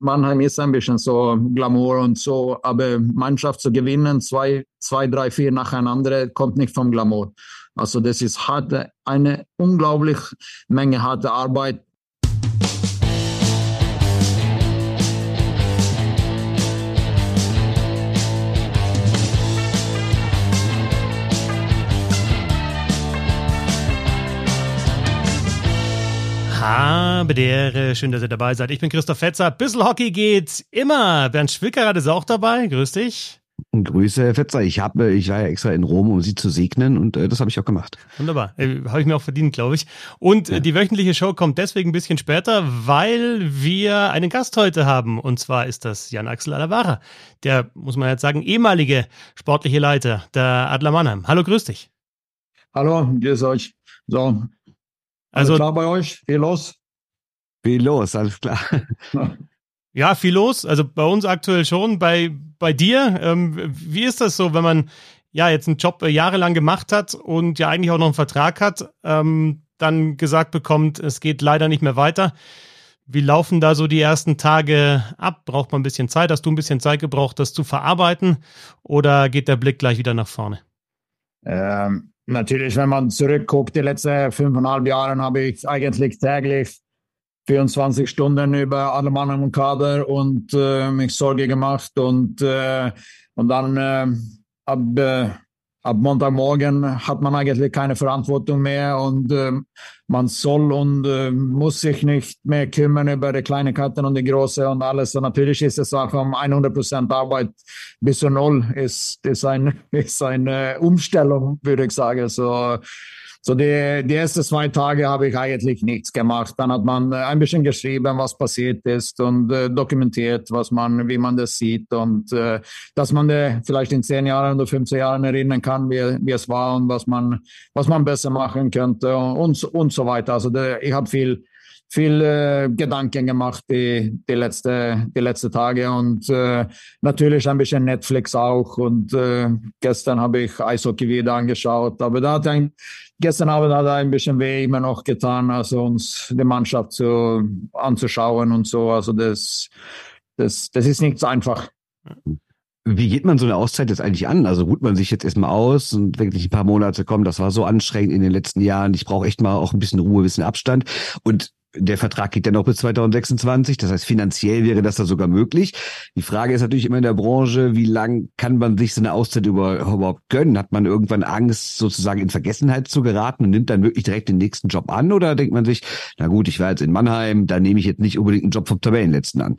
Mannheim ist ein bisschen so Glamour und so, aber Mannschaft zu gewinnen, zwei, zwei, drei, vier nacheinander, kommt nicht vom Glamour. Also das ist harte, eine unglaublich Menge harte Arbeit. Habe der, schön, dass ihr dabei seid. Ich bin Christoph Fetzer. Bissl Hockey geht immer. Bernd Schwickerath ist auch dabei. Grüß dich. Grüße, Herr Fetzer. Ich, habe, ich war ja extra in Rom, um Sie zu segnen und äh, das habe ich auch gemacht. Wunderbar. Äh, habe ich mir auch verdient, glaube ich. Und äh, ja. die wöchentliche Show kommt deswegen ein bisschen später, weil wir einen Gast heute haben. Und zwar ist das Jan-Axel Alavara. Der, muss man jetzt sagen, ehemalige sportliche Leiter der Adler Mannheim. Hallo, grüß dich. Hallo, grüß euch. So, also alles klar bei euch? Viel los? Viel los, alles klar. Ja, viel los. Also bei uns aktuell schon. Bei, bei dir, ähm, wie ist das so, wenn man ja jetzt einen Job äh, jahrelang gemacht hat und ja eigentlich auch noch einen Vertrag hat, ähm, dann gesagt bekommt, es geht leider nicht mehr weiter. Wie laufen da so die ersten Tage ab? Braucht man ein bisschen Zeit? Hast du ein bisschen Zeit gebraucht, das zu verarbeiten? Oder geht der Blick gleich wieder nach vorne? Ähm, natürlich, wenn man zurückguckt, die letzten fünfeinhalb Jahre habe ich eigentlich täglich 24 Stunden über alle Mann im Kader und äh, mich Sorge gemacht und, äh, und dann äh, ab, äh, ab Montagmorgen hat man eigentlich keine Verantwortung mehr und äh, man soll und äh, muss sich nicht mehr kümmern über die Kleinigkeiten und die große und alles. Und natürlich ist es auch um 100 Prozent Arbeit bis zu null ist, ist, ein, ist eine Umstellung, würde ich sagen. So, so die, die ersten zwei Tage habe ich eigentlich nichts gemacht. Dann hat man äh, ein bisschen geschrieben, was passiert ist und äh, dokumentiert, was man, wie man das sieht und äh, dass man äh, vielleicht in zehn Jahren oder 15 Jahren erinnern kann, wie, wie es war und was man, was man besser machen könnte und, und so weiter. Also der, ich habe viel viel äh, Gedanken gemacht die, die, letzte, die letzte Tage und äh, natürlich ein bisschen Netflix auch. Und äh, gestern habe ich Eishockey wieder angeschaut. Aber da hat ein, gestern Abend hat er ein bisschen weh immer noch getan, also uns die Mannschaft zu, anzuschauen und so. Also das, das, das ist nicht so einfach. Wie geht man so eine Auszeit jetzt eigentlich an? Also ruht man sich jetzt erstmal aus und wirklich ein paar Monate kommen, das war so anstrengend in den letzten Jahren. Ich brauche echt mal auch ein bisschen Ruhe, ein bisschen Abstand. Und der Vertrag geht ja noch bis 2026, das heißt finanziell wäre das da sogar möglich. Die Frage ist natürlich immer in der Branche, wie lang kann man sich so eine Auszeit überhaupt gönnen? Hat man irgendwann Angst, sozusagen in Vergessenheit zu geraten und nimmt dann wirklich direkt den nächsten Job an? Oder denkt man sich, na gut, ich war jetzt in Mannheim, da nehme ich jetzt nicht unbedingt einen Job vom Tabellenletzten an?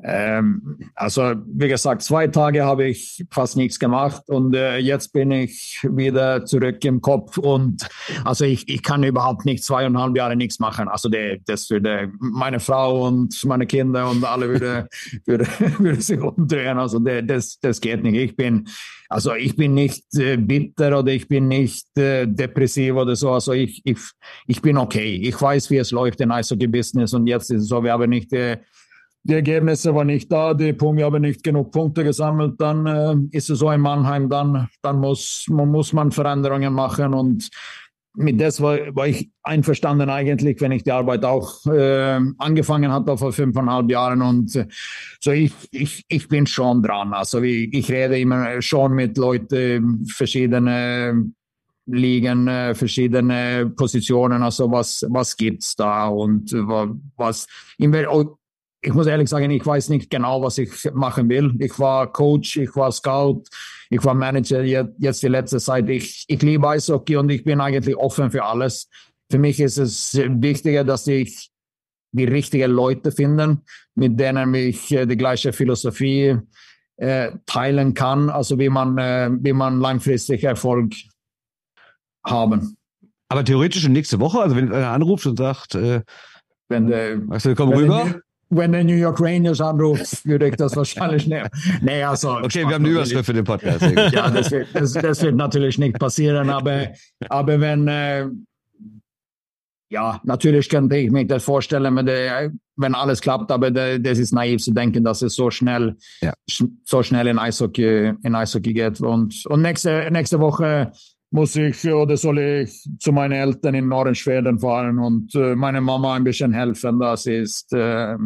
Ähm, also wie gesagt, zwei Tage habe ich fast nichts gemacht und äh, jetzt bin ich wieder zurück im Kopf und also ich, ich kann überhaupt nicht zweieinhalb Jahre nichts machen. Also die, das würde meine Frau und meine Kinder und alle würde, würde, würde sich umdrehen. Also die, das, das geht nicht. Ich bin also ich bin nicht äh, bitter oder ich bin nicht äh, depressiv oder so. Also ich, ich, ich bin okay. Ich weiß, wie es läuft in Eishockey-Business und jetzt ist es so, wir haben nicht äh, die Ergebnisse waren nicht da, die Punkte haben nicht genug Punkte gesammelt, dann äh, ist es so in Mannheim, dann, dann muss, muss man Veränderungen machen und mit das war, war ich einverstanden eigentlich, wenn ich die Arbeit auch äh, angefangen hatte vor fünfeinhalb Jahren und äh, so ich, ich, ich bin schon dran. Also ich, ich rede immer schon mit Leuten, verschiedene Ligen, äh, verschiedene Positionen, also was, was gibt's da und was, ich muss ehrlich sagen, ich weiß nicht genau, was ich machen will. Ich war Coach, ich war Scout, ich war Manager jetzt die letzte Zeit. Ich, ich liebe Eishockey und ich bin eigentlich offen für alles. Für mich ist es wichtiger, dass ich die richtigen Leute finde, mit denen ich äh, die gleiche Philosophie äh, teilen kann, also wie man, äh, wie man langfristig Erfolg haben. Aber theoretisch nächste Woche, also wenn einer anruft und sagt, äh, wenn weißt du, komm rüber wenn der New York Rangers anruft, würde ich das wahrscheinlich nehmen. Nee, also, okay, wir haben eine Überschrift für den Podcast. ja, das wird, das, das wird, natürlich nicht passieren, aber, aber wenn, äh, ja, natürlich könnte ich mir das vorstellen, wenn, der, wenn alles klappt, aber der, das ist naiv zu denken, dass es so schnell, ja. so schnell in Eishockey, in Eishockey geht. Und, und nächste, nächste Woche muss ich oder soll ich zu meinen Eltern in Nordschweden fahren und äh, meiner Mama ein bisschen helfen. Das ist, äh,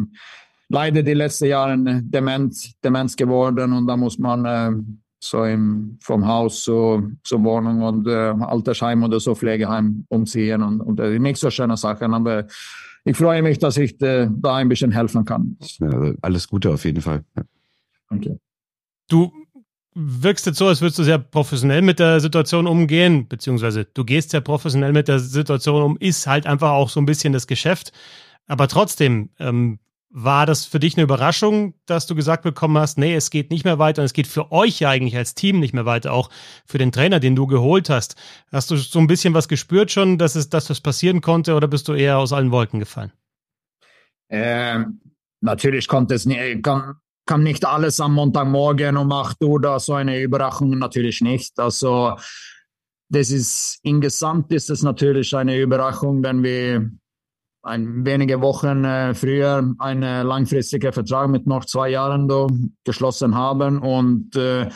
leider die letzten Jahre Demenz, Demenz geworden und da muss man äh, so im, vom Haus zur, zur Wohnung und äh, Altersheim oder so Pflegeheim umziehen und, und äh, nicht so schöne Sachen, aber ich freue mich, dass ich äh, da ein bisschen helfen kann. Ja, alles Gute auf jeden Fall. Ja. Danke. Du wirkst jetzt so, als würdest du sehr professionell mit der Situation umgehen, beziehungsweise du gehst sehr professionell mit der Situation um, ist halt einfach auch so ein bisschen das Geschäft. Aber trotzdem, ähm, war das für dich eine Überraschung, dass du gesagt bekommen hast, nee, es geht nicht mehr weiter und es geht für euch ja eigentlich als Team nicht mehr weiter, auch für den Trainer, den du geholt hast. Hast du so ein bisschen was gespürt schon, dass es, dass das passieren konnte oder bist du eher aus allen Wolken gefallen? Ähm, natürlich konnte es kann, nicht alles am Montagmorgen um 8 Uhr da so eine Überraschung natürlich nicht. Also das ist insgesamt ist es natürlich eine Überraschung, wenn wir ein, wenige Wochen äh, früher einen langfristigen Vertrag mit noch zwei Jahren do, geschlossen haben. Und äh,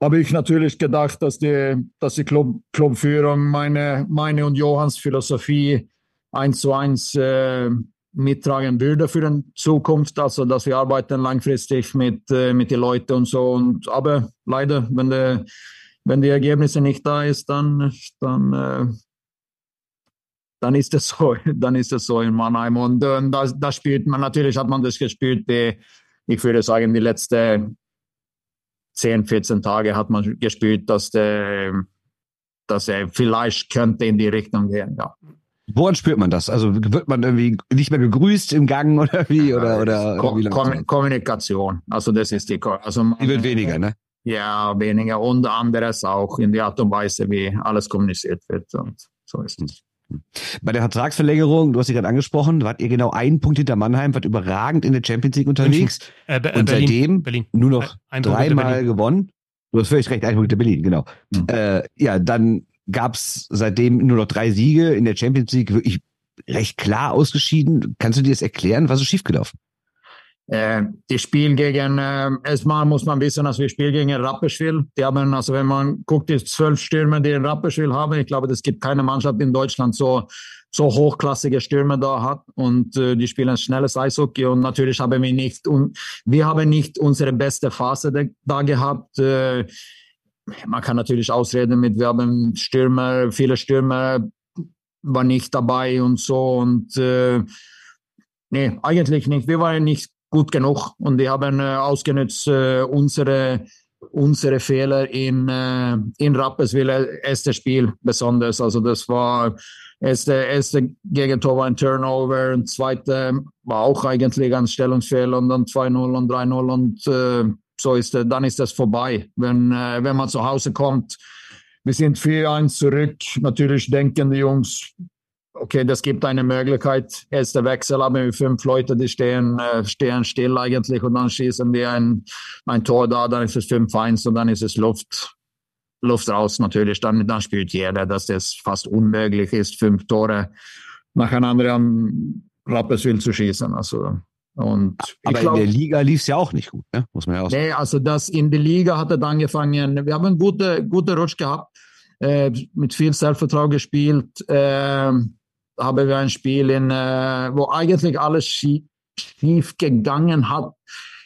habe ich natürlich gedacht, dass die, dass die Club, Clubführung meine, meine und Johanns Philosophie eins zu eins äh, mittragen würde für die Zukunft. Also, dass wir arbeiten langfristig mit, äh, mit den Leuten und so. Und, aber leider, wenn die, wenn die Ergebnisse nicht da ist, dann, dann äh, dann ist es so, dann ist es so in Mannheim. Und, und da, da spielt man, natürlich hat man das gespielt, die, ich würde sagen, die letzten 10, 14 Tage hat man gespielt, dass der, dass er vielleicht könnte in die Richtung gehen, ja. Woran spürt man das? Also wird man irgendwie nicht mehr gegrüßt im Gang oder wie? Oder, oder, Ko oder Kom Kommunikation. Also das ist die. Also man, die wird weniger, ne? Ja, weniger. Und anderes auch in der Art und Weise, wie alles kommuniziert wird. Und so ist es. Bei der Vertragsverlängerung, du hast sie gerade angesprochen, wart ihr genau einen Punkt hinter Mannheim, wart überragend in der Champions League unterwegs. Äh, äh, und Berlin, seitdem Berlin. nur noch ein dreimal gewonnen. Du hast völlig recht, ein Punkt hinter Berlin, genau. Mhm. Äh, ja, dann gab's seitdem nur noch drei Siege in der Champions League, wirklich recht klar ausgeschieden. Kannst du dir das erklären? Was ist schiefgelaufen? Äh, die Spiel gegen, äh, erstmal muss man wissen, dass wir spielen gegen Rapperswil. Die haben, also wenn man guckt, die zwölf Stürmer, die in Rapperswil haben, ich glaube, es gibt keine Mannschaft in Deutschland so, so hochklassige Stürmer da hat und äh, die spielen schnelles Eishockey und natürlich haben wir nicht, und wir haben nicht unsere beste Phase da, da gehabt. Äh, man kann natürlich ausreden mit, wir haben Stürmer, viele Stürmer waren nicht dabei und so und äh, Nee, eigentlich nicht. Wir waren nicht gut genug und die haben äh, ausgenutzt äh, unsere unsere Fehler in, äh, in Rapperswil, äh, erste Spiel besonders. Also das war erste, erste Gegentor war ein Turnover und zweite war auch eigentlich ein Stellungsfehler und dann 2-0 und 3-0 und äh, so ist äh, dann ist das vorbei. Wenn, äh, wenn man zu Hause kommt, wir sind 4-1 zurück. Natürlich denken die Jungs, okay, das gibt eine Möglichkeit. Erster Wechsel haben wir fünf Leute, die stehen, äh, stehen still eigentlich und dann schießen wir ein, ein Tor da, dann ist es 5-1 und dann ist es Luft, Luft raus natürlich. Dann, dann spielt jeder, dass das fast unmöglich ist, fünf Tore nacheinander am Rapperswil zu schießen. Also, und Aber glaub, in der Liga lief es ja auch nicht gut, ne? muss man ja auch sagen. Nee, also das in der Liga hat er dann angefangen. Wir haben einen guten, guten Rutsch gehabt, äh, mit viel Selbstvertrauen gespielt. Äh, haben wir ein Spiel, in, äh, wo eigentlich alles schief, schief gegangen hat.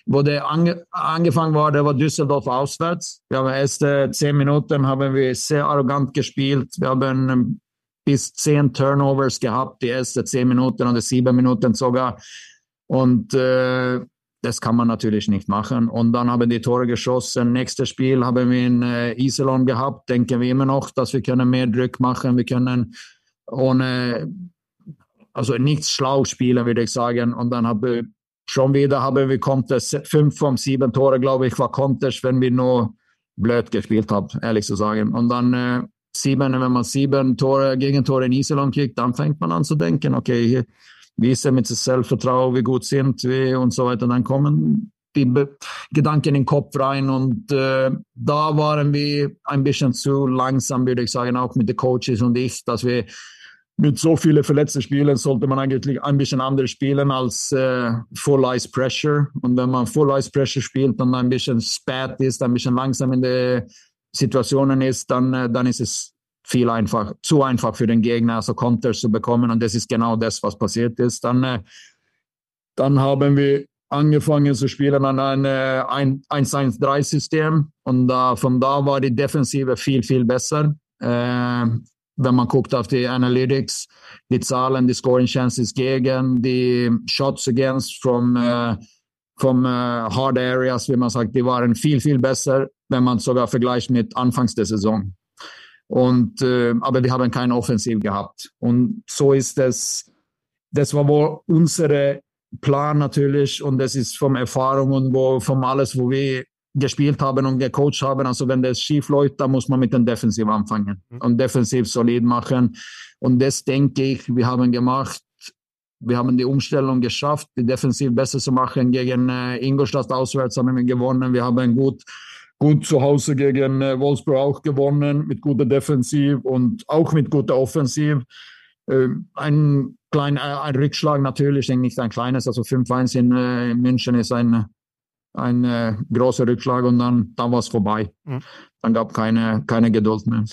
Wo der ange, angefangen war, der war Düsseldorf auswärts. Wir haben erste zehn Minuten haben wir sehr arrogant gespielt. Wir haben ähm, bis zehn Turnovers gehabt, die ersten zehn Minuten oder sieben Minuten sogar. Und äh, das kann man natürlich nicht machen. Und dann haben die Tore geschossen. Nächstes Spiel haben wir in äh, Iserlohn gehabt. Denken wir immer noch, dass wir können mehr Druck machen. Wir können ohne, also nichts schlau spielen, würde ich sagen. Und dann habe schon wieder haben wir Contest, fünf von sieben Tore, glaube ich, war Contest, wenn wir nur blöd gespielt haben, ehrlich zu sagen. Und dann äh, sieben, wenn man sieben Tore, Gegentore in Iserlohn kriegt, dann fängt man an zu denken, okay, hier, wie ist es mit Selbstvertrauen, wie gut sind wir und so weiter. Dann kommen die Be Gedanken in den Kopf rein und äh, da waren wir ein bisschen zu langsam, würde ich sagen, auch mit den Coaches und ich, dass wir mit so vielen verletzten Spielen sollte man eigentlich ein bisschen anders spielen als äh, Full Ice Pressure. Und wenn man Full Ice Pressure spielt und ein bisschen spät ist, ein bisschen langsam in den Situationen ist, dann, äh, dann ist es viel einfach, zu einfach für den Gegner, also Konters zu bekommen. Und das ist genau das, was passiert ist. Dann, äh, dann haben wir angefangen zu spielen an ein 1-1-3-System und äh, von da war die Defensive viel, viel besser. Äh, wenn man guckt auf die Analytics, die Zahlen, die Scoring Chances gegen, die Shots against from, äh, from äh, Hard Areas, wie man sagt, die waren viel, viel besser, wenn man sogar vergleicht mit Anfangs der Saison. Und, äh, aber wir haben kein Offensiv gehabt. Und so ist es, das war wohl unsere Plan natürlich und das ist vom Erfahrung und wo, vom alles, wo wir gespielt haben und gecoacht haben. Also wenn das schief läuft, dann muss man mit dem Defensiv anfangen mhm. und defensiv solid machen. Und das denke ich, wir haben gemacht. Wir haben die Umstellung geschafft, die Defensiv besser zu machen. Gegen äh, Ingolstadt auswärts haben wir gewonnen. Wir haben gut, gut zu Hause gegen äh, Wolfsburg auch gewonnen mit guter Defensiv und auch mit guter Offensiv. Äh, ein kleiner ein Rückschlag natürlich, denke nicht ein kleines, also 5-1 in, äh, in München ist ein ein äh, großer Rückschlag und dann, dann war es vorbei. Mhm. Dann gab keine, keine Geduld mehr.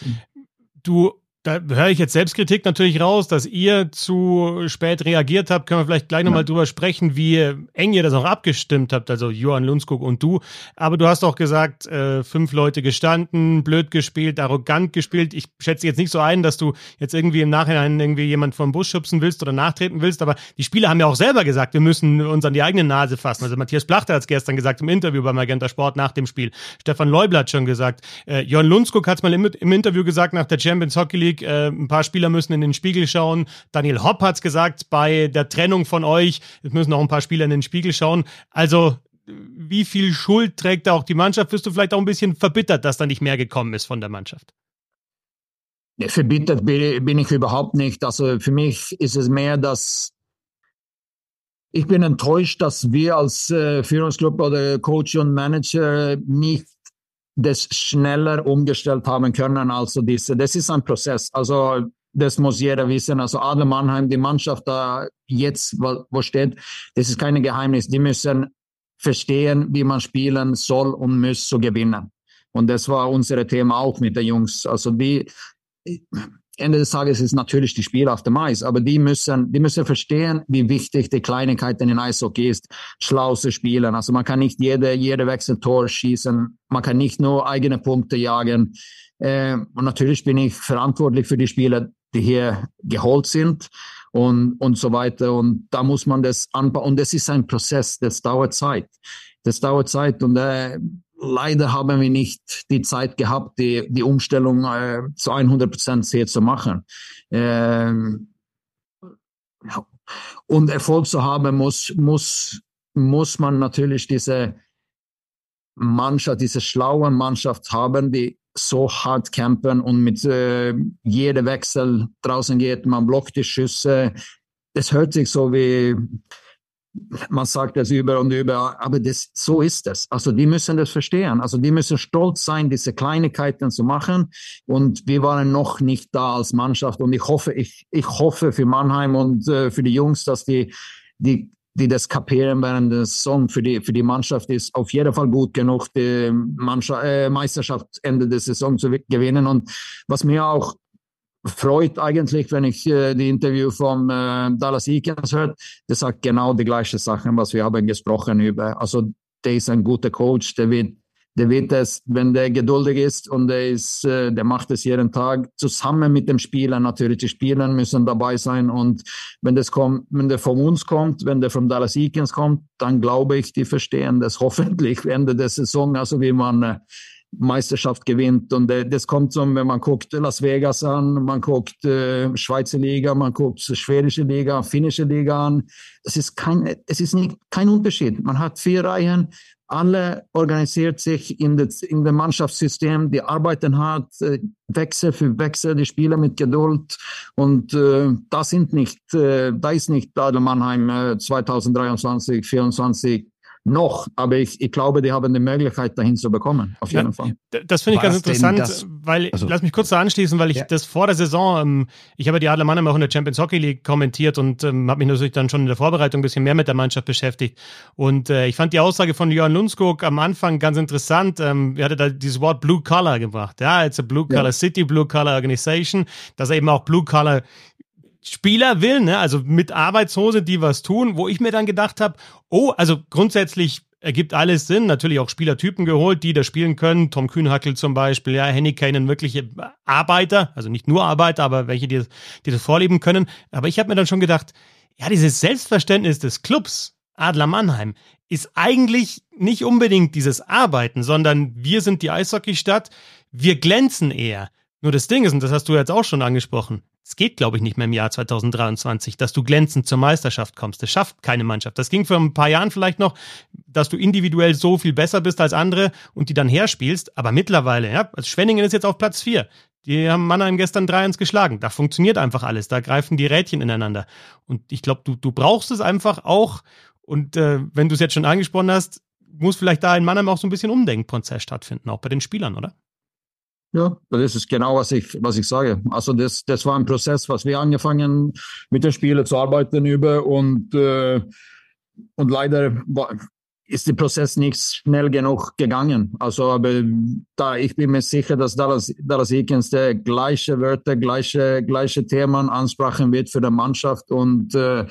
Du da höre ich jetzt Selbstkritik natürlich raus, dass ihr zu spät reagiert habt. Können wir vielleicht gleich nochmal ja. drüber sprechen, wie eng ihr das auch abgestimmt habt, also Johann Lundskog und du. Aber du hast auch gesagt, äh, fünf Leute gestanden, blöd gespielt, arrogant gespielt. Ich schätze jetzt nicht so ein, dass du jetzt irgendwie im Nachhinein irgendwie jemand vom Bus schubsen willst oder nachtreten willst, aber die Spieler haben ja auch selber gesagt, wir müssen uns an die eigene Nase fassen. Also Matthias Plachter hat es gestern gesagt im Interview beim Magenta Sport nach dem Spiel. Stefan Leubler hat schon gesagt. Äh, Johann Lundskog hat es mal im, im Interview gesagt nach der Champions Hockey League, League. Äh, ein paar Spieler müssen in den Spiegel schauen. Daniel Hopp hat es gesagt, bei der Trennung von euch, es müssen auch ein paar Spieler in den Spiegel schauen. Also wie viel Schuld trägt da auch die Mannschaft? Bist du vielleicht auch ein bisschen verbittert, dass da nicht mehr gekommen ist von der Mannschaft? Verbittert bin ich überhaupt nicht. Also für mich ist es mehr, dass ich bin enttäuscht, dass wir als äh, Führungsgruppe oder Coach und Manager nicht das schneller umgestellt haben können. Also diese, das ist ein Prozess. Also das muss jeder wissen. Also Adler Mannheim, die Mannschaft da jetzt, wo, steht, das ist kein Geheimnis. Die müssen verstehen, wie man spielen soll und muss zu gewinnen. Und das war unser Thema auch mit den Jungs. Also die, Ende des Tages ist natürlich die Spiel auf dem Eis, aber die müssen, die müssen verstehen, wie wichtig die Kleinigkeiten in Eishockey ist, schlau zu spielen. Also man kann nicht jede, jede Wechseltor schießen, man kann nicht nur eigene Punkte jagen. Äh, und natürlich bin ich verantwortlich für die Spieler, die hier geholt sind und, und so weiter. Und da muss man das anbauen. Und das ist ein Prozess, das dauert Zeit. Das dauert Zeit und äh, leider haben wir nicht die Zeit gehabt, die, die Umstellung äh, zu 100 Prozent hier zu machen. Ähm. Und Erfolg zu haben, muss, muss, muss man natürlich diese Mannschaft, diese schlaue Mannschaft haben, die so hart campen und mit äh, jedem Wechsel draußen geht, man blockt die Schüsse. Das hört sich so wie man sagt das über und über, aber das, so ist es. Also die müssen das verstehen. Also die müssen stolz sein, diese Kleinigkeiten zu machen. Und wir waren noch nicht da als Mannschaft. Und ich hoffe, ich, ich hoffe für Mannheim und äh, für die Jungs, dass die, die, die das kapieren während der Saison für die, für die Mannschaft ist auf jeden Fall gut genug, die Mannschaft, äh, Meisterschaft Ende der Saison zu gewinnen. Und was mir auch freut eigentlich, wenn ich äh, die Interview von äh, Dallas Eakins hört. Der sagt genau die gleichen Sachen, was wir haben gesprochen über. Also der ist ein guter Coach, der wird, der wird es, wenn der geduldig ist und der ist, äh, der macht es jeden Tag zusammen mit dem Spieler natürlich. Die Spieler müssen dabei sein und wenn das kommt, wenn der von uns kommt, wenn der von Dallas Eakins kommt, dann glaube ich, die verstehen das hoffentlich Ende der Saison, also wie man äh, Meisterschaft gewinnt. Und äh, das kommt so, wenn man guckt Las Vegas an, man guckt äh, Schweizer Liga, man guckt schwedische Liga, finnische Liga an. Es ist kein, es ist nicht, kein Unterschied. Man hat vier Reihen, alle organisiert sich in, das, in dem Mannschaftssystem, die arbeiten hart, äh, Wechsel für Wechsel, die Spieler mit Geduld. Und äh, das sind nicht, äh, da ist nicht Adel Mannheim äh, 2023, 2024 noch, aber ich, ich glaube, die haben die Möglichkeit, dahin zu bekommen, auf jeden ja, Fall. Das finde ich War ganz interessant, das, weil, also, lass mich kurz da anschließen, weil ich ja. das vor der Saison, ähm, ich habe die Adler Mannheim auch in der Champions Hockey League kommentiert und ähm, habe mich natürlich dann schon in der Vorbereitung ein bisschen mehr mit der Mannschaft beschäftigt. Und äh, ich fand die Aussage von Jörn Lundskog am Anfang ganz interessant. Ähm, er hatte da dieses Wort Blue Collar gebracht. Ja, it's a Blue Collar ja. City, Blue Collar Organization, dass er eben auch Blue Collar Spieler will, ne, also mit Arbeitshose, die was tun, wo ich mir dann gedacht habe, oh, also grundsätzlich ergibt alles Sinn. Natürlich auch Spielertypen geholt, die da spielen können. Tom Kühnhackel zum Beispiel, ja, Henny Kanen, wirkliche Arbeiter, also nicht nur Arbeiter, aber welche, die, die das vorleben können. Aber ich habe mir dann schon gedacht, ja, dieses Selbstverständnis des Clubs, Adler Mannheim, ist eigentlich nicht unbedingt dieses Arbeiten, sondern wir sind die Eishockeystadt, wir glänzen eher. Nur das Ding ist, und das hast du jetzt auch schon angesprochen, es geht, glaube ich, nicht mehr im Jahr 2023, dass du glänzend zur Meisterschaft kommst. Das schafft keine Mannschaft. Das ging vor ein paar Jahren vielleicht noch, dass du individuell so viel besser bist als andere und die dann herspielst. Aber mittlerweile, ja, also Schwenningen ist jetzt auf Platz vier. Die haben Mannheim gestern 3-1 geschlagen. Da funktioniert einfach alles. Da greifen die Rädchen ineinander. Und ich glaube, du, du brauchst es einfach auch. Und äh, wenn du es jetzt schon angesprochen hast, muss vielleicht da in Mannheim auch so ein bisschen Umdenkprozess stattfinden, auch bei den Spielern, oder? Ja, das ist genau, was ich, was ich sage. Also das, das war ein Prozess, was wir angefangen mit den Spielen zu arbeiten über und, äh, und leider war, ist der Prozess nicht schnell genug gegangen. Also, aber da, ich bin mir sicher, dass Dallas, Dallas Eakins der gleiche Wörter, gleiche, gleiche Themen ansprachen wird für die Mannschaft und äh,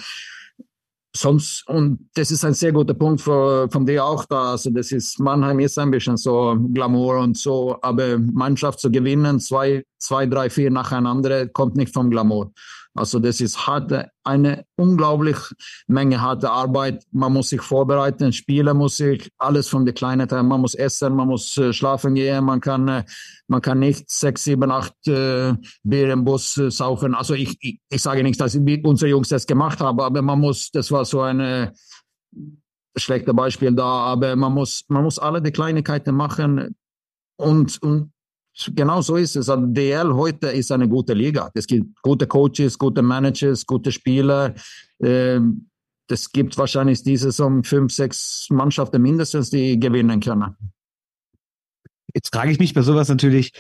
sonst, und das ist ein sehr guter Punkt für, von dir auch da. Also, das ist, Mannheim ist ein bisschen so Glamour und so, aber Mannschaft zu gewinnen, zwei, zwei, drei, vier nacheinander, kommt nicht vom Glamour. Also das ist harte, eine unglaublich Menge harte Arbeit. Man muss sich vorbereiten, spielen muss sich, alles von der kleinen Teil. Man muss essen, man muss äh, schlafen gehen, man kann, äh, man kann nicht sechs, sieben, acht äh, Bier im Bus äh, saufen. Also ich, ich, ich sage nicht, dass unsere Jungs das gemacht haben, aber man muss, das war so ein äh, schlechte Beispiel da, aber man muss, man muss alle die Kleinigkeiten machen und, und Genau so ist es. Also DL heute ist eine gute Liga. Es gibt gute Coaches, gute Managers, gute Spieler. Ähm, es gibt wahrscheinlich diese Saison fünf, sechs Mannschaften mindestens, die gewinnen können. Jetzt frage ich mich bei sowas natürlich,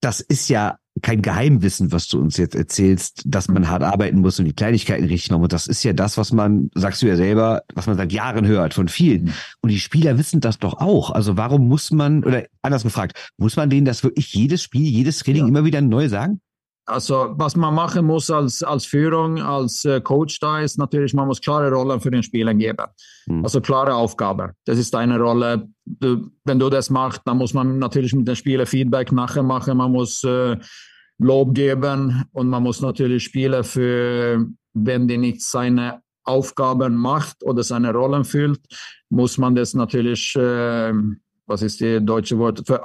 das ist ja kein Geheimwissen, was du uns jetzt erzählst, dass man hart arbeiten muss und die Kleinigkeiten richtig machen. Und das ist ja das, was man, sagst du ja selber, was man seit Jahren hört von vielen. Mhm. Und die Spieler wissen das doch auch. Also warum muss man, oder anders gefragt, muss man denen das wirklich jedes Spiel, jedes Training ja. immer wieder neu sagen? Also was man machen muss als, als Führung, als äh, Coach da ist natürlich, man muss klare Rollen für den Spieler geben. Mhm. Also klare Aufgabe. Das ist deine Rolle. Du, wenn du das machst, dann muss man natürlich mit den Spielern Feedback nachher machen. Man muss äh, Lob geben und man muss natürlich Spieler für, wenn die nicht seine Aufgaben macht oder seine Rollen füllt, muss man das natürlich, äh, was ist die deutsche Wort, für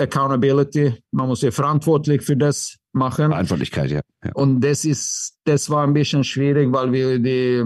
Accountability. Man muss ja verantwortlich für das machen. Verantwortlichkeit, ja. ja. Und das ist, das war ein bisschen schwierig, weil wir die,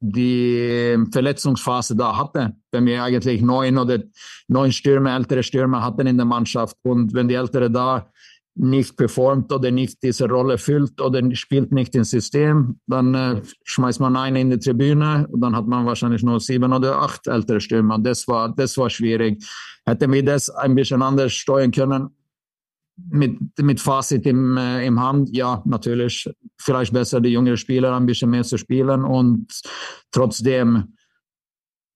die Verletzungsphase da hatten. Wenn wir eigentlich neun oder neun Stürmer, ältere Stürmer hatten in der Mannschaft und wenn die Ältere da nicht performt oder nicht diese Rolle füllt oder spielt nicht ins System, dann äh, schmeißt man einen in die Tribüne und dann hat man wahrscheinlich nur sieben oder acht ältere Stürmer. Das war, das war schwierig. Hätten wir das ein bisschen anders steuern können, mit, mit Fazit im, äh, im Hand, ja, natürlich. Vielleicht besser die jüngeren Spieler ein bisschen mehr zu spielen und trotzdem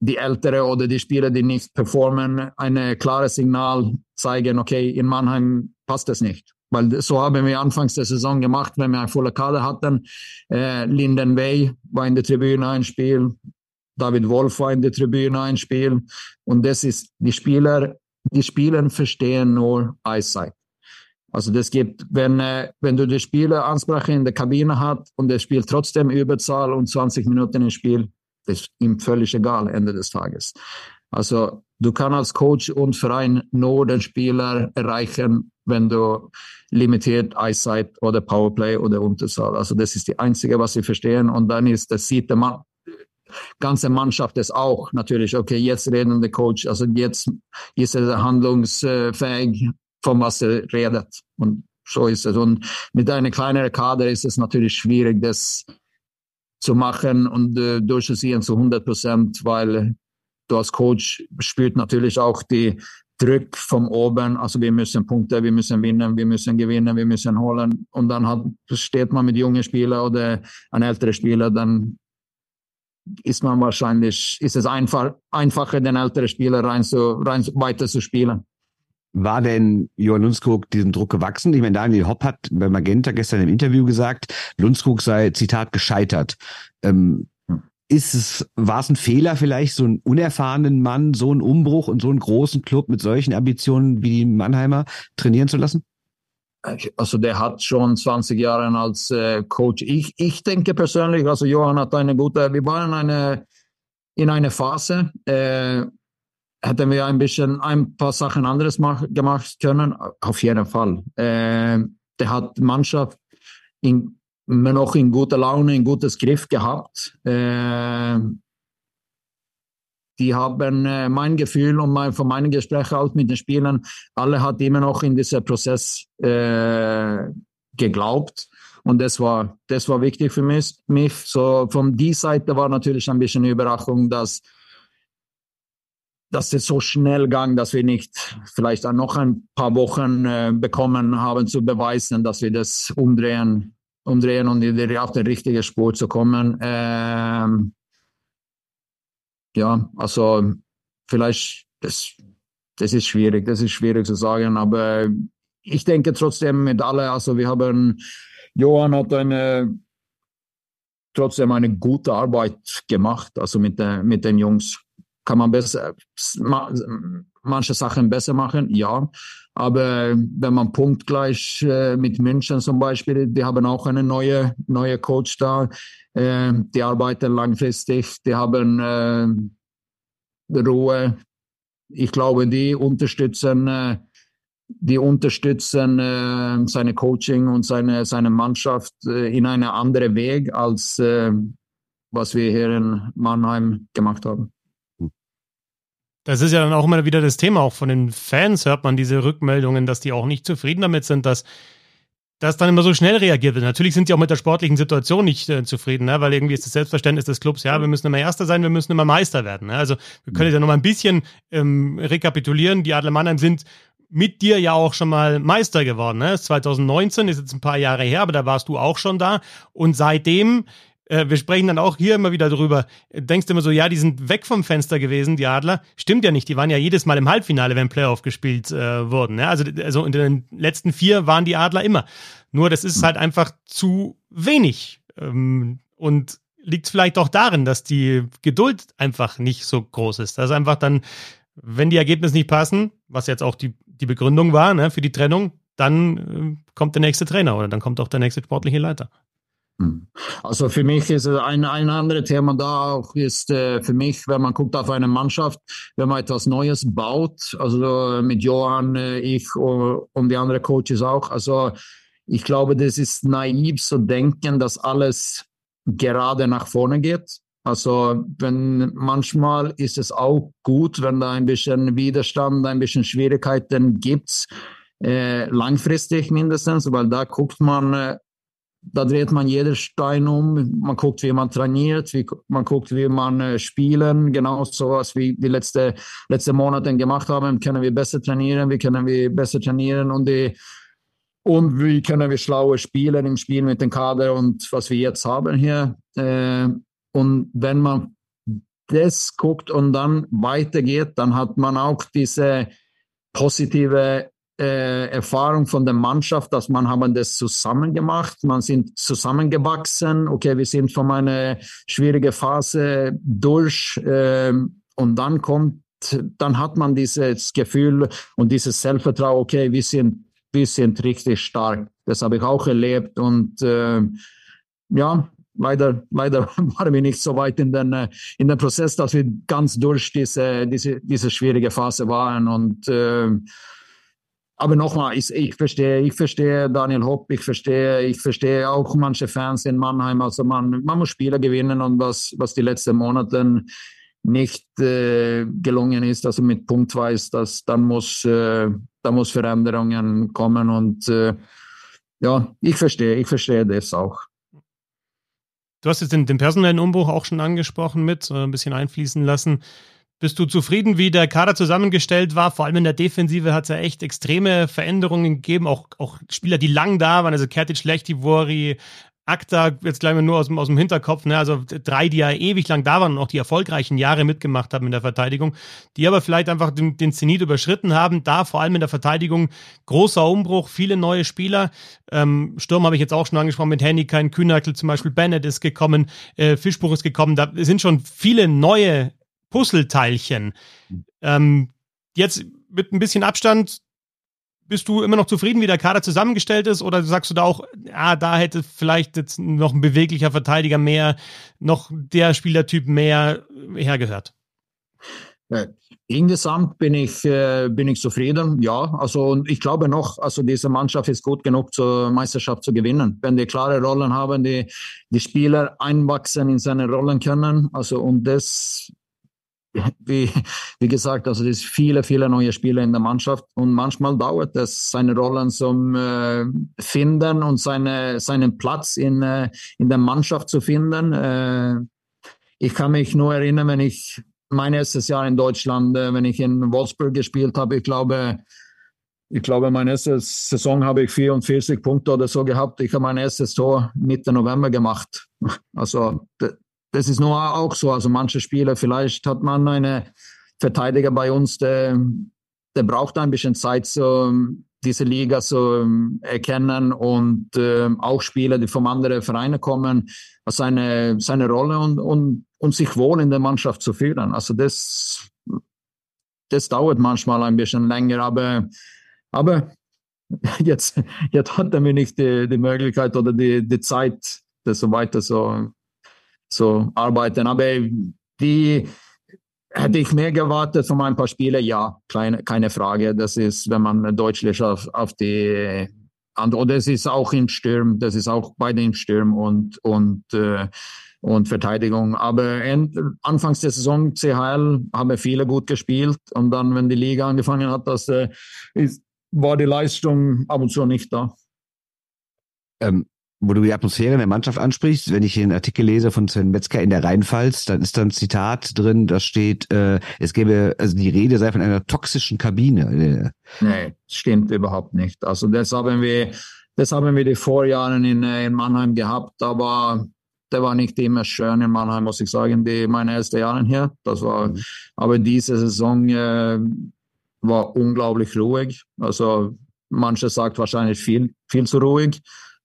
die Ältere oder die Spieler, die nicht performen, ein klares Signal zeigen, okay, in Mannheim passt das nicht. Weil so haben wir anfangs der Saison gemacht, wenn wir eine volle Kader hatten. Äh, Linden Way war in der Tribüne ein Spiel, David Wolf war in der Tribüne ein Spiel. Und das ist, die Spieler, die Spieler verstehen nur Eiszeit. Also das gibt, wenn, äh, wenn du die Spieler Ansprache in der Kabine hast und der spielt trotzdem Überzahl und 20 Minuten im Spiel, ist ihm völlig egal Ende des Tages. Also du kannst als Coach und Verein nur den Spieler erreichen, wenn du limitiert Eyesight oder Powerplay oder Unterzahl. Also das ist die einzige, was sie verstehen. Und dann ist, das sieht der Mann, ganze Mannschaft es auch natürlich. Okay, jetzt reden der Coach, also jetzt ist er handlungsfähig, von was er redet. Und so ist es. Und mit einer kleineren Kader ist es natürlich schwierig, das zu machen und äh, durchzuziehen zu 100 Prozent, weil du als Coach spürt natürlich auch die Druck von oben. Also wir müssen Punkte, wir müssen winnen, wir müssen gewinnen, wir müssen holen. Und dann hat, steht man mit jungen Spielern oder ein älterer Spieler, dann ist man wahrscheinlich, ist es einfach, einfacher, den älteren Spieler rein, so, rein weiter zu spielen. War denn Johann Lundskog diesem Druck gewachsen? Ich meine, Daniel Hopp hat bei Magenta gestern im Interview gesagt, Lundskog sei, Zitat, gescheitert. Ähm, ist es, war es ein Fehler vielleicht, so einen unerfahrenen Mann, so einen Umbruch und so einen großen Club mit solchen Ambitionen wie die Mannheimer trainieren zu lassen? Also der hat schon 20 Jahre als äh, Coach. Ich, ich denke persönlich, also Johann hat eine gute, wir waren eine, in einer Phase, äh, hätten wir ein bisschen ein paar Sachen anderes mach, gemacht können, auf jeden Fall. Äh, der hat Mannschaft in, immer noch in guter Laune, in gutes Griff gehabt. Äh, die haben äh, mein Gefühl und mein, von meinen Gesprächen auch mit den Spielern, alle hat immer noch in diesen Prozess äh, geglaubt. Und das war, das war wichtig für mich. So von die Seite war natürlich ein bisschen Überraschung, dass dass es so schnell ging, dass wir nicht vielleicht noch ein paar Wochen äh, bekommen haben zu beweisen, dass wir das umdrehen, umdrehen und auf den richtigen Spur zu kommen. Ähm, ja, also vielleicht, das, das ist schwierig, das ist schwierig zu sagen, aber ich denke trotzdem mit alle, also wir haben, Johann hat eine, trotzdem eine gute Arbeit gemacht, also mit, der, mit den Jungs kann man besser, manche Sachen besser machen, ja. Aber wenn man punktgleich äh, mit München zum Beispiel, die haben auch einen neue, neue Coach da, äh, die arbeiten langfristig, die haben äh, Ruhe. Ich glaube, die unterstützen, äh, die unterstützen äh, seine Coaching und seine, seine Mannschaft äh, in einen anderen Weg als was wir hier in Mannheim gemacht haben. Das ist ja dann auch immer wieder das Thema. Auch von den Fans hört man diese Rückmeldungen, dass die auch nicht zufrieden damit sind, dass das dann immer so schnell reagiert wird. Natürlich sind sie auch mit der sportlichen Situation nicht äh, zufrieden, ne? weil irgendwie ist das Selbstverständnis des Clubs, ja, wir müssen immer Erster sein, wir müssen immer Meister werden. Ne? Also wir können ja noch mal ein bisschen ähm, rekapitulieren. Die Adler Mannheim sind mit dir ja auch schon mal Meister geworden. Ne? 2019 ist jetzt ein paar Jahre her, aber da warst du auch schon da. Und seitdem äh, wir sprechen dann auch hier immer wieder drüber. Denkst du immer so, ja, die sind weg vom Fenster gewesen, die Adler. Stimmt ja nicht, die waren ja jedes Mal im Halbfinale, wenn Playoff gespielt äh, wurden. Ja? Also, also in den letzten vier waren die Adler immer. Nur das ist halt einfach zu wenig. Ähm, und liegt vielleicht auch darin, dass die Geduld einfach nicht so groß ist. Dass einfach dann, wenn die Ergebnisse nicht passen, was jetzt auch die, die Begründung war ne, für die Trennung, dann äh, kommt der nächste Trainer oder dann kommt auch der nächste sportliche Leiter. Hm. Also für mich ist ein, ein anderes Thema da auch ist äh, für mich, wenn man guckt auf eine Mannschaft, wenn man etwas Neues baut, also mit Johann, äh, ich und die anderen Coaches auch. Also ich glaube, das ist naiv zu denken, dass alles gerade nach vorne geht. Also wenn manchmal ist es auch gut, wenn da ein bisschen Widerstand, ein bisschen Schwierigkeiten gibt, äh, langfristig mindestens, weil da guckt man äh, da dreht man jeden Stein um. Man guckt, wie man trainiert, wie, man guckt, wie man äh, spielen. Genau sowas wie die letzten letzte Monate gemacht haben. Können wir besser trainieren? Wie können wir besser trainieren? Und, die, und wie können wir schlauer spielen im Spiel mit dem Kader und was wir jetzt haben hier? Äh, und wenn man das guckt und dann weitergeht, dann hat man auch diese positive äh, Erfahrung von der Mannschaft, dass man haben das zusammen gemacht, man sind zusammengewachsen, okay, wir sind von einer schwierigen Phase durch äh, und dann kommt, dann hat man dieses Gefühl und dieses Selbstvertrauen, okay, wir sind, wir sind richtig stark. Das habe ich auch erlebt und äh, ja, leider, leider waren wir nicht so weit in den, äh, in den Prozess, dass wir ganz durch diese, diese, diese schwierige Phase waren und äh, aber nochmal, ich, ich, verstehe, ich verstehe Daniel Hopp, ich verstehe, ich verstehe auch manche Fans in Mannheim. Also man, man muss Spieler gewinnen und was, was die letzten Monate nicht äh, gelungen ist, also mit punktweise, dass dann muss, äh, da muss Veränderungen kommen und äh, ja, ich verstehe, ich verstehe das auch. Du hast jetzt den, den personellen Umbruch auch schon angesprochen mit, äh, ein bisschen einfließen lassen. Bist du zufrieden, wie der Kader zusammengestellt war? Vor allem in der Defensive hat es ja echt extreme Veränderungen gegeben. Auch, auch Spieler, die lang da waren, also Kertic, Lechtivori, Akta, jetzt gleich mal nur aus dem, aus dem Hinterkopf, ne? also drei, die ja ewig lang da waren und auch die erfolgreichen Jahre mitgemacht haben in der Verteidigung, die aber vielleicht einfach den, den Zenit überschritten haben. Da vor allem in der Verteidigung großer Umbruch, viele neue Spieler. Ähm, Sturm habe ich jetzt auch schon angesprochen mit Henny, kein Kühnackel, zum Beispiel Bennett ist gekommen, äh, Fischbuch ist gekommen. Da sind schon viele neue Puzzleteilchen. Ähm, jetzt mit ein bisschen Abstand bist du immer noch zufrieden, wie der Kader zusammengestellt ist? Oder sagst du da auch, ah, da hätte vielleicht jetzt noch ein beweglicher Verteidiger mehr, noch der Spielertyp mehr hergehört? Ja, insgesamt bin ich, äh, bin ich zufrieden, ja. Also ich glaube noch, also diese Mannschaft ist gut genug zur Meisterschaft zu gewinnen. Wenn die klare Rollen haben, die, die Spieler einwachsen in seine Rollen können. Also und das wie, wie gesagt, also es viele, viele neue Spieler in der Mannschaft und manchmal dauert es, seine Rollen zum äh, finden und seine, seinen Platz in, äh, in der Mannschaft zu finden. Äh, ich kann mich nur erinnern, wenn ich mein erstes Jahr in Deutschland, äh, wenn ich in Wolfsburg gespielt habe, ich glaube, ich glaube, meine erste Saison habe ich 44 Punkte oder so gehabt. Ich habe mein erstes Tor Mitte November gemacht. Also das ist nur auch so. Also manche Spieler, vielleicht hat man einen Verteidiger bei uns, der, der braucht ein bisschen Zeit, so diese Liga zu erkennen und äh, auch Spieler, die vom anderen Vereine kommen, seine, seine Rolle und, und, und sich wohl in der Mannschaft zu fühlen. Also das, das dauert manchmal ein bisschen länger, aber, aber jetzt, jetzt hat er mir nicht die, die Möglichkeit oder die, die Zeit, das so weiter so zu arbeiten. Aber die hätte ich mehr gewartet von ein paar Spielen, ja, kleine, keine Frage. Das ist, wenn man deutlich auf, auf die und das ist auch im Sturm, das ist auch bei den Sturm und und äh, und Verteidigung. Aber end, anfangs der Saison CHL haben viele gut gespielt und dann, wenn die Liga angefangen hat, das äh, ist, war die Leistung ab und zu nicht da. Ähm, wo du die Atmosphäre in der Mannschaft ansprichst, wenn ich den Artikel lese von Sven Metzger in der Rheinpfalz, dann ist da ein Zitat drin, da steht, äh, es gäbe, also die Rede sei von einer toxischen Kabine. Nee, stimmt überhaupt nicht. Also das haben wir, das haben wir die Vorjahren in, äh, in Mannheim gehabt, aber der war nicht immer schön in Mannheim, muss ich sagen, die meine ersten Jahre hier. Das war, mhm. aber diese Saison äh, war unglaublich ruhig. Also manche sagt wahrscheinlich viel, viel zu ruhig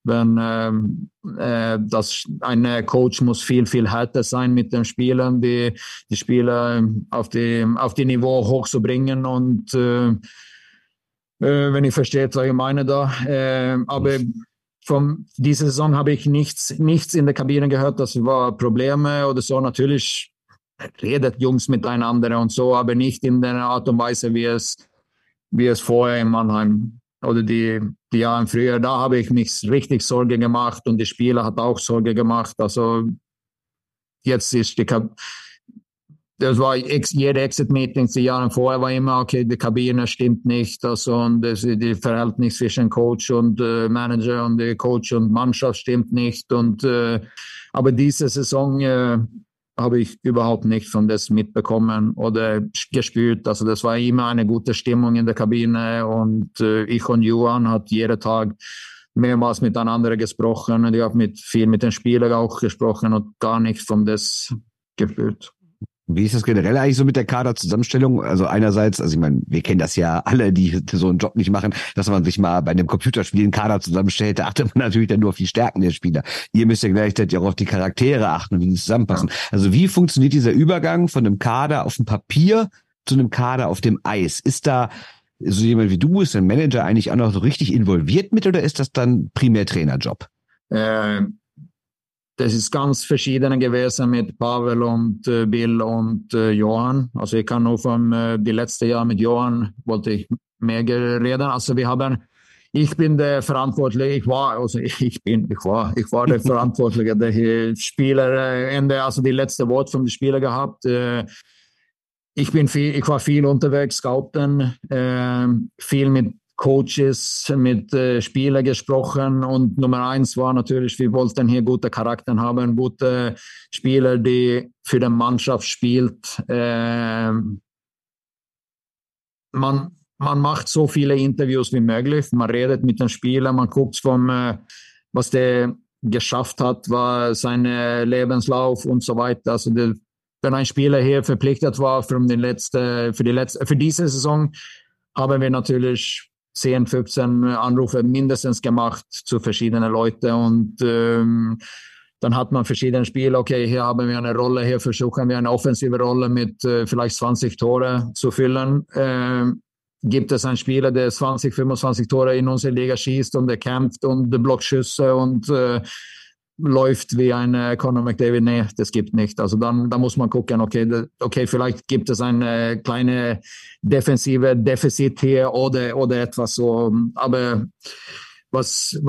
wenn ähm, äh, das ein Coach muss viel viel härter sein mit den Spielern, die die Spieler auf die auf die Niveau hoch zu bringen und äh, äh, wenn ich verstehe, was ich meine da, äh, aber von dieser Saison habe ich nichts nichts in der Kabine gehört, das war Probleme oder so. Natürlich redet Jungs miteinander und so, aber nicht in der Art und Weise, wie es wie es vorher in Mannheim oder die, die Jahre früher, da habe ich mich richtig Sorge gemacht und die Spieler hat auch Sorge gemacht. Also jetzt ist die Kab das war ex, jede Exit-Meeting die Jahre vorher war immer, okay, die Kabine stimmt nicht, also und das, die Verhältnis zwischen Coach und äh, Manager und die Coach und Mannschaft stimmt nicht und äh, aber diese Saison äh, habe ich überhaupt nicht von das mitbekommen oder gespürt. Also das war immer eine gute Stimmung in der Kabine und äh, ich und Johan hat jeden Tag mehrmals miteinander gesprochen. Ich habe mit viel mit den Spielern auch gesprochen und gar nichts von das gespürt. Wie ist das generell eigentlich so mit der Kaderzusammenstellung? Also einerseits, also ich meine, wir kennen das ja alle, die so einen Job nicht machen, dass man sich mal bei einem Computerspiel einen Kader zusammenstellt, da achtet man natürlich dann nur auf die Stärken der Spieler. Ihr müsst ja gleichzeitig auch auf die Charaktere achten und wie die zusammenpassen. Also wie funktioniert dieser Übergang von einem Kader auf dem Papier zu einem Kader auf dem Eis? Ist da so jemand wie du, ist ein Manager eigentlich auch noch so richtig involviert mit oder ist das dann primär Trainerjob? Ähm das ist ganz verschiedene gewesen mit Pavel und äh, Bill und äh, Johann. Also ich kann nur von äh, die letzte Jahr mit Johann wollte ich mehr reden. Also wir haben, ich bin der Verantwortliche, ich war, also ich bin, ich war, ich war der Verantwortliche, der Spieler, äh, Ende, also die letzte Wort vom Spieler gehabt. Äh, ich bin viel, ich war viel unterwegs, scouten, äh, viel mit Coaches, mit äh, Spielern gesprochen und Nummer eins war natürlich, wir wollten hier gute Charakter haben, gute Spieler, die für die Mannschaft spielt. Äh, man, man macht so viele Interviews wie möglich, man redet mit den Spielern, man guckt vom, äh, was der geschafft hat, war sein Lebenslauf und so weiter. Also der, wenn ein Spieler hier verpflichtet war für, den letzte, für, die letzte, für diese Saison, haben wir natürlich 10, 15 Anrufe mindestens gemacht zu verschiedenen Leuten und ähm, dann hat man verschiedene Spiele. Okay, hier haben wir eine Rolle, hier versuchen wir eine offensive Rolle mit äh, vielleicht 20 Tore zu füllen. Ähm, gibt es einen Spieler, der 20, 25 Tore in unserer Liga schießt und der kämpft und Blockschüsse und äh, läuft wie ein Conor McDavid. Nee, das gibt nicht. Also dann, da muss man gucken, okay, okay, vielleicht gibt es eine kleine defensive Defizit hier oder, oder etwas so. Aber was,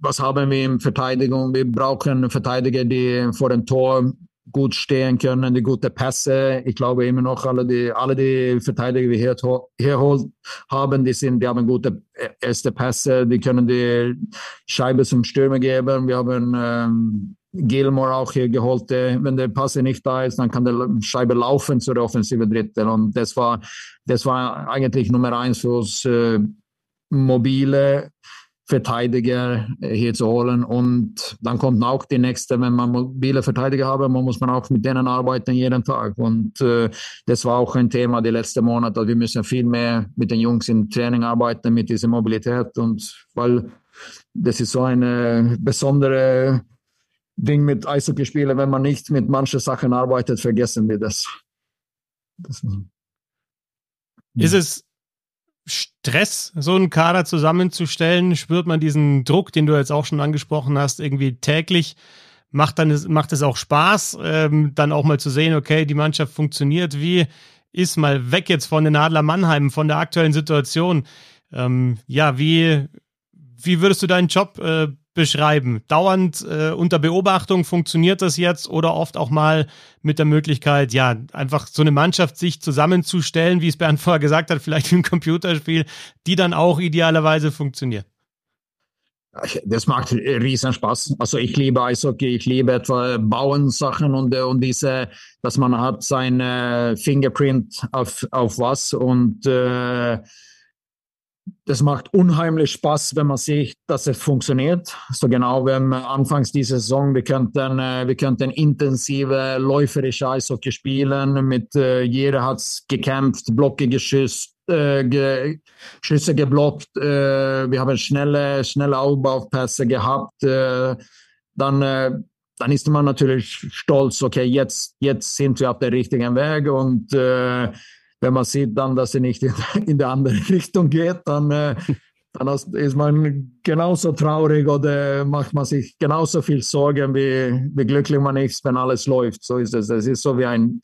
was haben wir in Verteidigung? Wir brauchen Verteidiger, die vor dem Tor gut stehen können, die gute Pässe. Ich glaube immer noch, alle die, alle die Verteidiger, die wir hier, hier haben, die, sind, die haben gute erste Pässe, die können die Scheibe zum Stürmer geben. Wir haben ähm, Gilmore auch hier geholt. Wenn der Passe nicht da ist, dann kann der Scheibe laufen zur offensive Drittel. Und das war, das war eigentlich Nummer eins für uns äh, mobile Verteidiger äh, hier zu holen. Und dann kommt auch die nächste, wenn man mobile Verteidiger haben, man muss man auch mit denen arbeiten jeden Tag. Und äh, das war auch ein Thema die letzten Monate. Wir müssen viel mehr mit den Jungs im Training arbeiten, mit dieser Mobilität. Und weil das ist so eine besondere Ding mit Eishockeyspielen, wenn man nicht mit manchen Sachen arbeitet, vergessen wir das. das ist es Stress, so einen Kader zusammenzustellen? Spürt man diesen Druck, den du jetzt auch schon angesprochen hast, irgendwie täglich? Macht, dann, macht es auch Spaß, ähm, dann auch mal zu sehen, okay, die Mannschaft funktioniert. Wie ist mal weg jetzt von den Adler Mannheim, von der aktuellen Situation? Ähm, ja, wie, wie würdest du deinen Job äh, beschreiben? Dauernd äh, unter Beobachtung funktioniert das jetzt oder oft auch mal mit der Möglichkeit, ja, einfach so eine Mannschaft sich zusammenzustellen, wie es Bernd vorher gesagt hat, vielleicht ein Computerspiel, die dann auch idealerweise funktioniert? Das macht riesen Spaß. Also ich liebe Eishockey, ich liebe etwa Bauensachen und, und diese, dass man hat sein äh, Fingerprint auf, auf was und äh, das macht unheimlich Spaß, wenn man sieht, dass es funktioniert. So genau wie anfangs dieser Saison, wir könnten, äh, wir könnten intensive läuferische Eishockey spielen. Mit äh, jeder hat gekämpft, Blocke geschüsst, äh, ge Schüsse geblockt. Äh, wir haben schnelle, schnelle Aufbaupässe gehabt. Äh, dann äh, dann ist man natürlich stolz, okay, jetzt, jetzt sind wir auf der richtigen Weg und äh, wenn man sieht dann, dass sie nicht in, in die andere Richtung geht, dann, äh, dann ist man genauso traurig oder macht man sich genauso viel Sorgen, wie, wie glücklich man ist, wenn alles läuft. So ist es. Es ist so wie ein,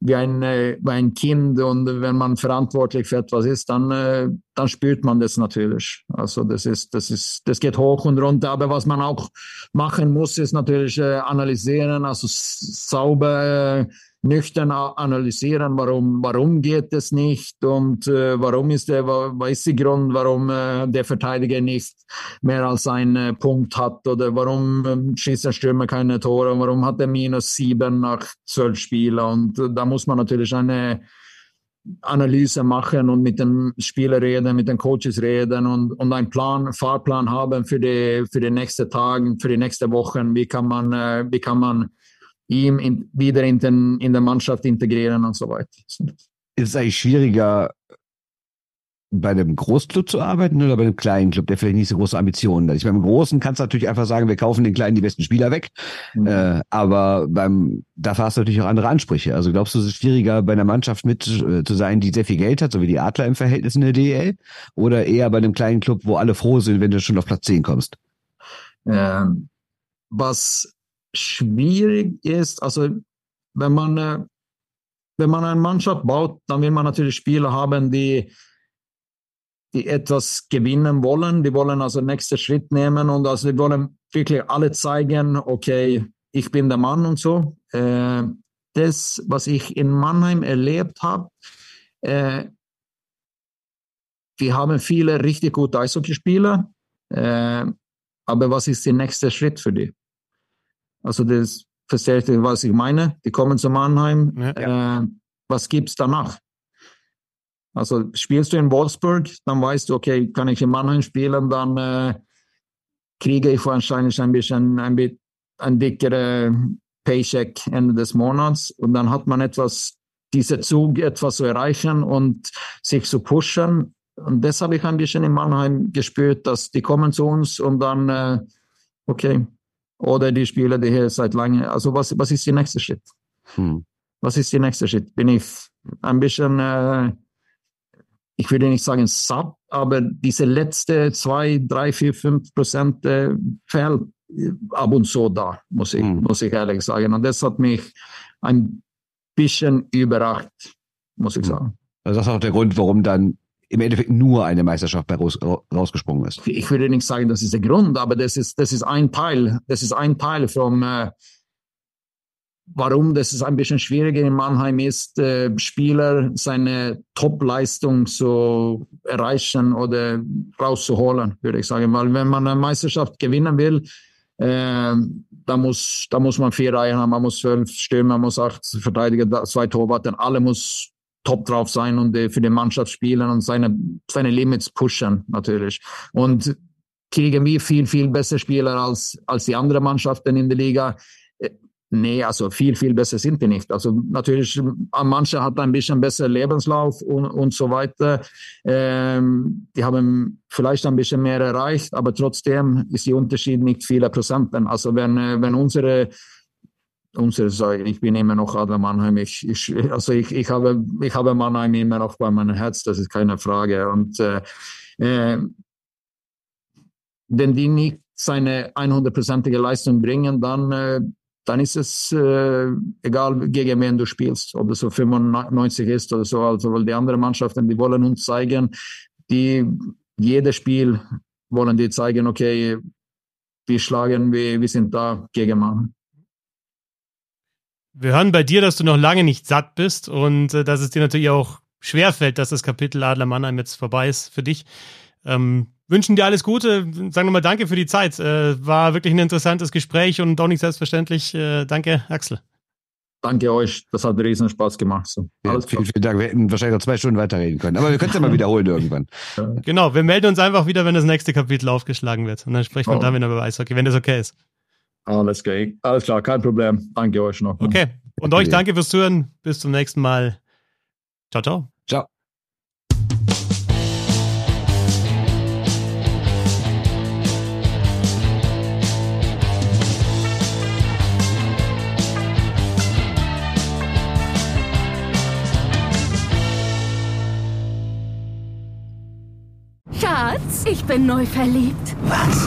wie ein, äh, wie ein Kind und wenn man verantwortlich für etwas ist, dann, äh, dann spürt man das natürlich. Also das ist, das ist, das geht hoch und runter. Aber was man auch machen muss, ist natürlich analysieren, also sauber nüchtern analysieren, warum, warum geht es nicht und äh, warum ist der, was der Grund, warum äh, der Verteidiger nicht mehr als einen äh, Punkt hat oder warum äh, schießt der Stürmer keine Tore, warum hat er minus sieben nach zwölf Spielen und da muss man natürlich eine Analyse machen und mit den Spielern reden, mit den Coaches reden und, und einen Plan, Fahrplan haben für die, für die nächsten Tage, für die nächsten Wochen. Wie kann man, äh, wie kann man ihm in, wieder in, den, in der Mannschaft integrieren und so weiter. Ist es eigentlich schwieriger, bei einem Großclub zu arbeiten oder bei einem kleinen Club, der vielleicht nicht so große Ambitionen hat? Ich meine, beim Großen kannst du natürlich einfach sagen, wir kaufen den Kleinen die besten Spieler weg. Mhm. Äh, aber beim, dafür hast du natürlich auch andere Ansprüche. Also glaubst du, es ist schwieriger, bei einer Mannschaft mit äh, zu sein, die sehr viel Geld hat, so wie die Adler im Verhältnis in der DL? Oder eher bei einem kleinen Club, wo alle froh sind, wenn du schon auf Platz 10 kommst? Ähm, was schwierig ist, also wenn man, äh, wenn man eine Mannschaft baut, dann will man natürlich Spieler haben, die, die etwas gewinnen wollen. Die wollen also nächsten Schritt nehmen und also die wollen wirklich alle zeigen, okay, ich bin der Mann und so. Äh, das, was ich in Mannheim erlebt habe, äh, wir haben viele richtig gute Eishockeyspieler, aber was ist der nächste Schritt für die? Also das versteht ihr, was ich meine? Die kommen zu Mannheim. Ja. Äh, was gibt's danach? Also spielst du in Wolfsburg, dann weißt du, okay, kann ich in Mannheim spielen, dann, äh, kriege ich wahrscheinlich ein bisschen ein, ein dickere Paycheck Ende des Monats und dann hat man etwas, dieser Zug etwas zu erreichen und sich zu pushen. Und das habe ich ein bisschen in Mannheim gespürt, dass die kommen zu uns und dann, äh, okay, oder die Spieler, die hier seit langem, also was, was ist der nächste Schritt? Hm. Was ist der nächste Schritt? Bin ich ein bisschen, äh, ich würde nicht sagen satt, aber diese letzte zwei, drei, vier, fünf Prozent äh, fehlt ab und zu da, muss ich, hm. muss ich ehrlich sagen. Und das hat mich ein bisschen überrascht, muss ich hm. sagen. Also das ist auch der Grund, warum dann im Endeffekt nur eine Meisterschaft bei raus, rausgesprungen ist. Ich würde nicht sagen, das ist der Grund, aber das ist, das ist ein Teil, das ist ein Teil vom, äh, warum das ist ein bisschen schwieriger in Mannheim ist, äh, Spieler seine Top-Leistung zu erreichen oder rauszuholen, würde ich sagen. Weil wenn man eine Meisterschaft gewinnen will, äh, da muss, da muss man vier Reihen haben, man muss zwölf Stürmer, man muss acht Verteidiger, zwei Torwarten, alle muss top drauf sein und äh, für die Mannschaft spielen und seine, seine Limits pushen natürlich. Und kriegen wir viel, viel bessere Spieler als, als die anderen Mannschaften in der Liga. Äh, nee, also viel, viel besser sind die nicht. Also natürlich, manche hat ein bisschen besser Lebenslauf und, und so weiter. Ähm, die haben vielleicht ein bisschen mehr erreicht, aber trotzdem ist der Unterschied nicht viele Prozenten. Also wenn, äh, wenn unsere unsere Sorge. Ich bin immer noch Adler Mannheim. Ich, ich, also ich, ich, habe, ich habe Mannheim immer noch bei meinem Herz, das ist keine Frage. Und äh, äh, wenn die nicht seine 100-prozentige Leistung bringen, dann, äh, dann ist es äh, egal, gegen wen du spielst, ob es so 95 ist oder so. Also, weil die anderen Mannschaften, die wollen uns zeigen, die jedes Spiel wollen die zeigen, okay, wir schlagen, wir, wir sind da gegen Mannheim. Wir hören bei dir, dass du noch lange nicht satt bist und äh, dass es dir natürlich auch schwerfällt, dass das Kapitel Adler Mannheim jetzt vorbei ist für dich. Ähm, wünschen dir alles Gute. Sagen wir mal Danke für die Zeit. Äh, war wirklich ein interessantes Gespräch und auch nicht selbstverständlich. Äh, danke, Axel. Danke euch. Das hat riesen Spaß gemacht. So. Ja, vielen, vielen Dank. Wir hätten wahrscheinlich noch zwei Stunden weiterreden können. Aber wir können es ja mal wiederholen irgendwann. Genau. Wir melden uns einfach wieder, wenn das nächste Kapitel aufgeschlagen wird. Und dann sprechen wir oh. dann wieder über Eishockey, wenn das okay ist. Alles klar, alles klar, kein Problem. Danke euch noch. Okay. Und euch danke fürs Zuhören. Bis zum nächsten Mal. Ciao, ciao. Ciao. Schatz, ich bin neu verliebt. Was?